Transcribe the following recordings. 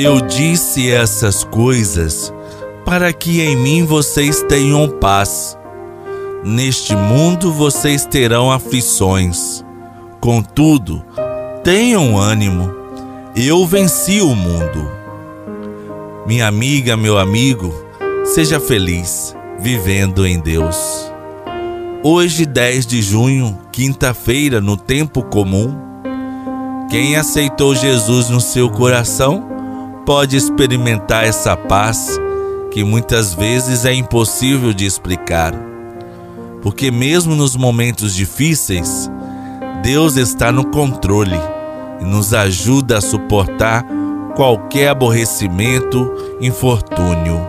Eu disse essas coisas para que em mim vocês tenham paz. Neste mundo vocês terão aflições. Contudo, tenham ânimo. Eu venci o mundo. Minha amiga, meu amigo, seja feliz vivendo em Deus. Hoje, 10 de junho, quinta-feira, no tempo comum, quem aceitou Jesus no seu coração pode experimentar essa paz que muitas vezes é impossível de explicar. Porque, mesmo nos momentos difíceis, Deus está no controle e nos ajuda a suportar qualquer aborrecimento, infortúnio.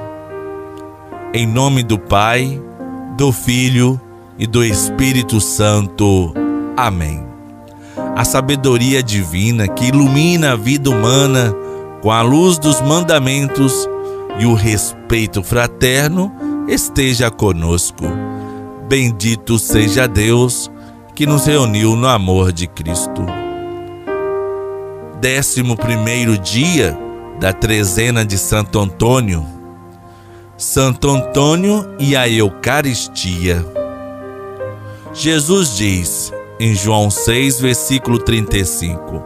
Em nome do Pai, do Filho e do Espírito Santo. Amém. A sabedoria divina que ilumina a vida humana com a luz dos mandamentos e o respeito fraterno esteja conosco. Bendito seja Deus que nos reuniu no amor de Cristo. Décimo primeiro dia da trezena de Santo Antônio. Santo Antônio e a Eucaristia. Jesus diz em João 6, versículo 35: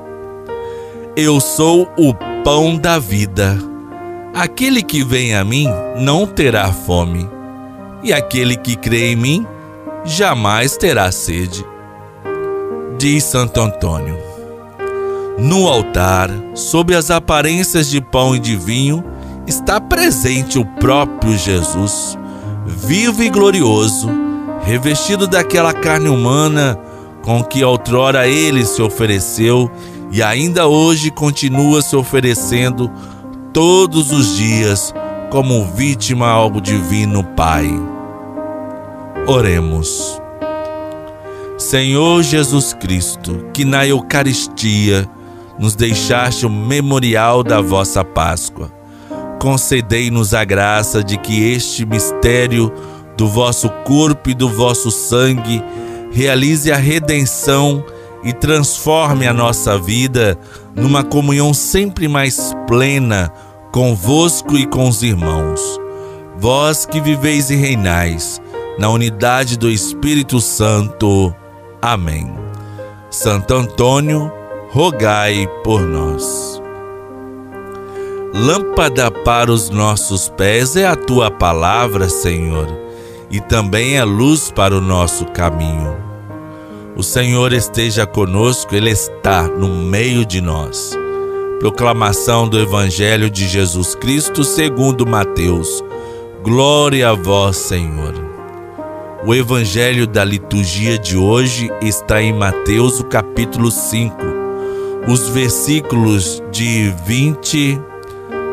Eu sou o pão da vida. Aquele que vem a mim não terá fome, e aquele que crê em mim jamais terá sede. Diz Santo Antônio. No altar, sob as aparências de pão e de vinho, está presente o próprio Jesus, vivo e glorioso, revestido daquela carne humana com que outrora ele se ofereceu e ainda hoje continua se oferecendo todos os dias como vítima ao Divino Pai. Oremos. Senhor Jesus Cristo, que na Eucaristia nos deixaste o memorial da vossa Páscoa, concedei-nos a graça de que este mistério do vosso corpo e do vosso sangue realize a redenção e transforme a nossa vida numa comunhão sempre mais plena convosco e com os irmãos. Vós que viveis e reinais na unidade do Espírito Santo. Amém. Santo Antônio, rogai por nós. Lâmpada para os nossos pés é a tua palavra, Senhor, e também é luz para o nosso caminho. O Senhor esteja conosco, Ele está no meio de nós. Proclamação do Evangelho de Jesus Cristo segundo Mateus. Glória a vós, Senhor. O Evangelho da liturgia de hoje está em Mateus, o capítulo 5, os versículos de 20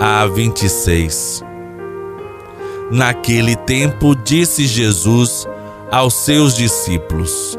a 26. Naquele tempo disse Jesus aos seus discípulos: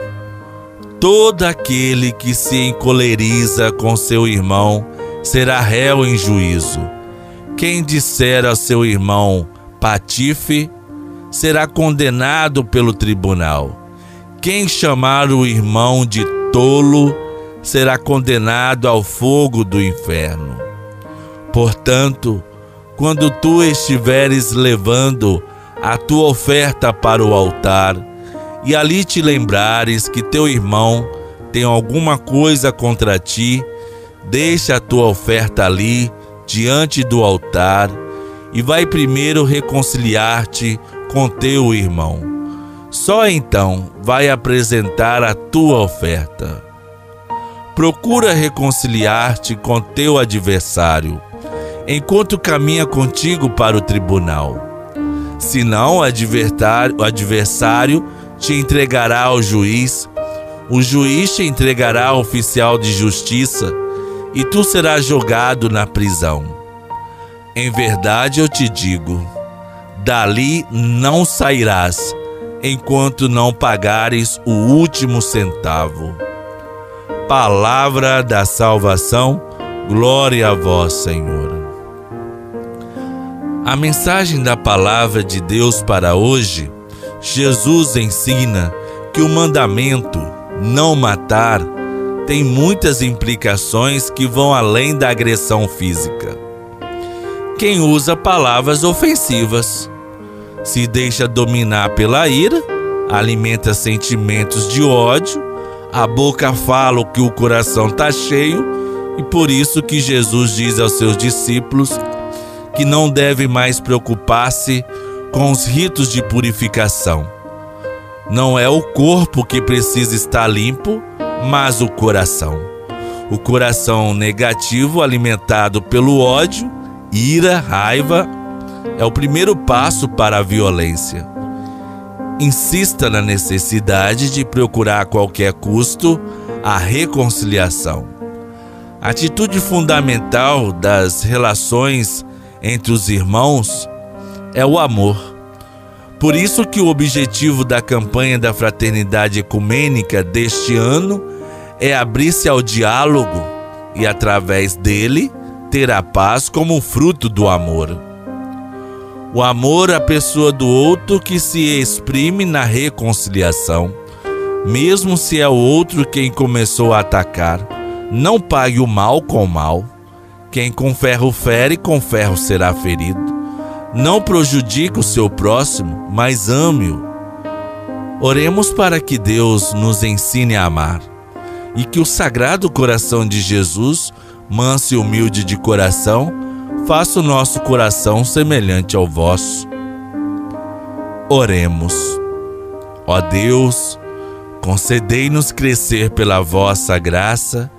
Todo aquele que se encoleriza com seu irmão será réu em juízo. Quem disser a seu irmão patife será condenado pelo tribunal. Quem chamar o irmão de tolo será condenado ao fogo do inferno. Portanto, quando tu estiveres levando a tua oferta para o altar, e ali te lembrares que teu irmão tem alguma coisa contra ti, deixa a tua oferta ali diante do altar e vai primeiro reconciliar-te com teu irmão. Só então vai apresentar a tua oferta. Procura reconciliar-te com teu adversário, enquanto caminha contigo para o tribunal. Senão o adversário te entregará ao juiz, o juiz te entregará ao oficial de justiça, e tu serás jogado na prisão. Em verdade eu te digo: dali não sairás, enquanto não pagares o último centavo. Palavra da salvação, glória a vós, Senhor. A mensagem da palavra de Deus para hoje, Jesus ensina que o mandamento não matar tem muitas implicações que vão além da agressão física. Quem usa palavras ofensivas se deixa dominar pela ira, alimenta sentimentos de ódio, a boca fala o que o coração está cheio, e por isso que Jesus diz aos seus discípulos que não deve mais preocupar-se com os ritos de purificação. Não é o corpo que precisa estar limpo, mas o coração. O coração negativo, alimentado pelo ódio, ira, raiva, é o primeiro passo para a violência. Insista na necessidade de procurar a qualquer custo a reconciliação. A atitude fundamental das relações entre os irmãos é o amor. Por isso que o objetivo da campanha da fraternidade ecumênica deste ano é abrir-se ao diálogo e através dele ter a paz como fruto do amor. O amor à pessoa do outro que se exprime na reconciliação, mesmo se é o outro quem começou a atacar. Não pague o mal com o mal. Quem com ferro fere, com ferro será ferido. Não prejudique o seu próximo, mas ame-o. Oremos para que Deus nos ensine a amar e que o sagrado coração de Jesus, manso e humilde de coração, faça o nosso coração semelhante ao vosso. Oremos. Ó Deus, concedei-nos crescer pela vossa graça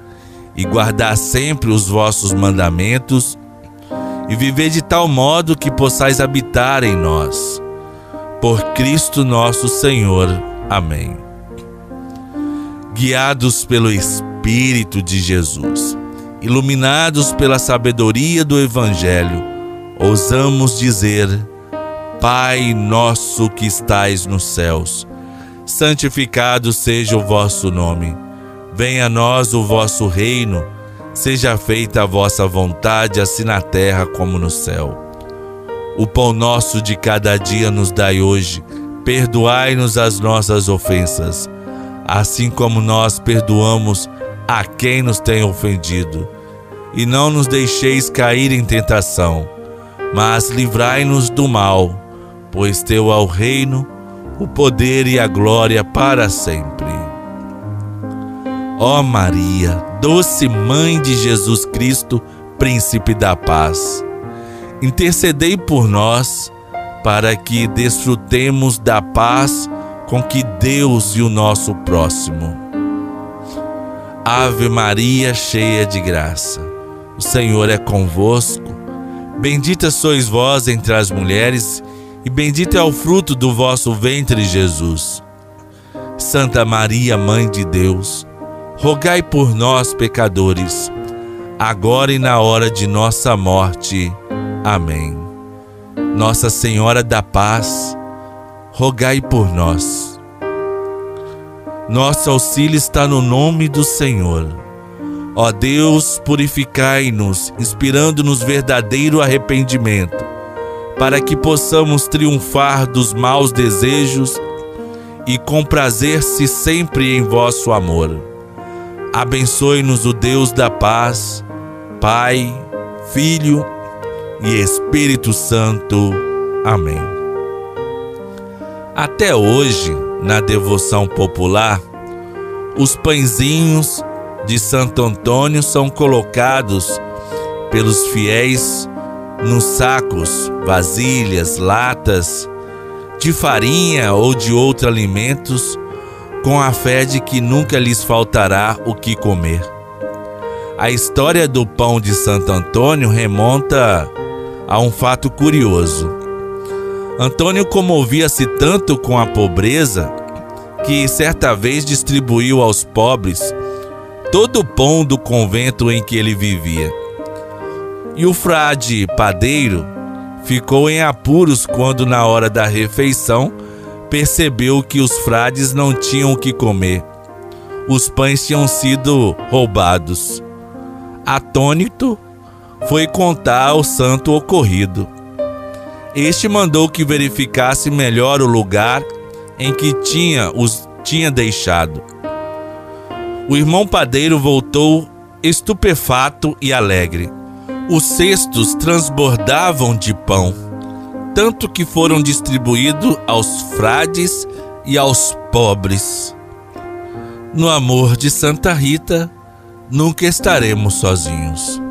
e guardar sempre os vossos mandamentos e viver de tal modo que possais habitar em nós. Por Cristo nosso Senhor. Amém. Guiados pelo Espírito de Jesus iluminados pela sabedoria do Evangelho, ousamos dizer: Pai nosso que estais nos céus, santificado seja o vosso nome. Venha a nós o vosso reino, seja feita a vossa vontade, assim na terra como no céu. O pão nosso de cada dia nos dai hoje, perdoai-nos as nossas ofensas, assim como nós perdoamos a quem nos tem ofendido. E não nos deixeis cair em tentação, mas livrai-nos do mal, pois teu é o reino, o poder e a glória para sempre. Ó Maria, doce mãe de Jesus Cristo, príncipe da paz, intercedei por nós para que desfrutemos da paz com que Deus e o nosso próximo Ave Maria, cheia de graça. O Senhor é convosco. Bendita sois vós entre as mulheres, e bendito é o fruto do vosso ventre, Jesus. Santa Maria, Mãe de Deus, rogai por nós, pecadores, agora e na hora de nossa morte. Amém. Nossa Senhora da Paz, rogai por nós. Nosso auxílio está no nome do Senhor. Ó Deus, purificai-nos, inspirando-nos verdadeiro arrependimento, para que possamos triunfar dos maus desejos e comprazer-se sempre em vosso amor. Abençoe-nos o Deus da paz, Pai, Filho e Espírito Santo. Amém. Até hoje, na devoção popular, os pãezinhos de Santo Antônio são colocados pelos fiéis nos sacos, vasilhas, latas de farinha ou de outros alimentos, com a fé de que nunca lhes faltará o que comer. A história do pão de Santo Antônio remonta a um fato curioso. Antônio comovia-se tanto com a pobreza que certa vez distribuiu aos pobres todo o pão do convento em que ele vivia. E o frade padeiro Ficou em apuros quando, na hora da refeição, percebeu que os frades não tinham o que comer. Os pães tinham sido roubados. Atônito, foi contar ao santo o ocorrido. Este mandou que verificasse melhor o lugar em que tinha os tinha deixado. O irmão padeiro voltou estupefato e alegre. Os cestos transbordavam de pão, tanto que foram distribuídos aos frades e aos pobres. No amor de Santa Rita, nunca estaremos sozinhos.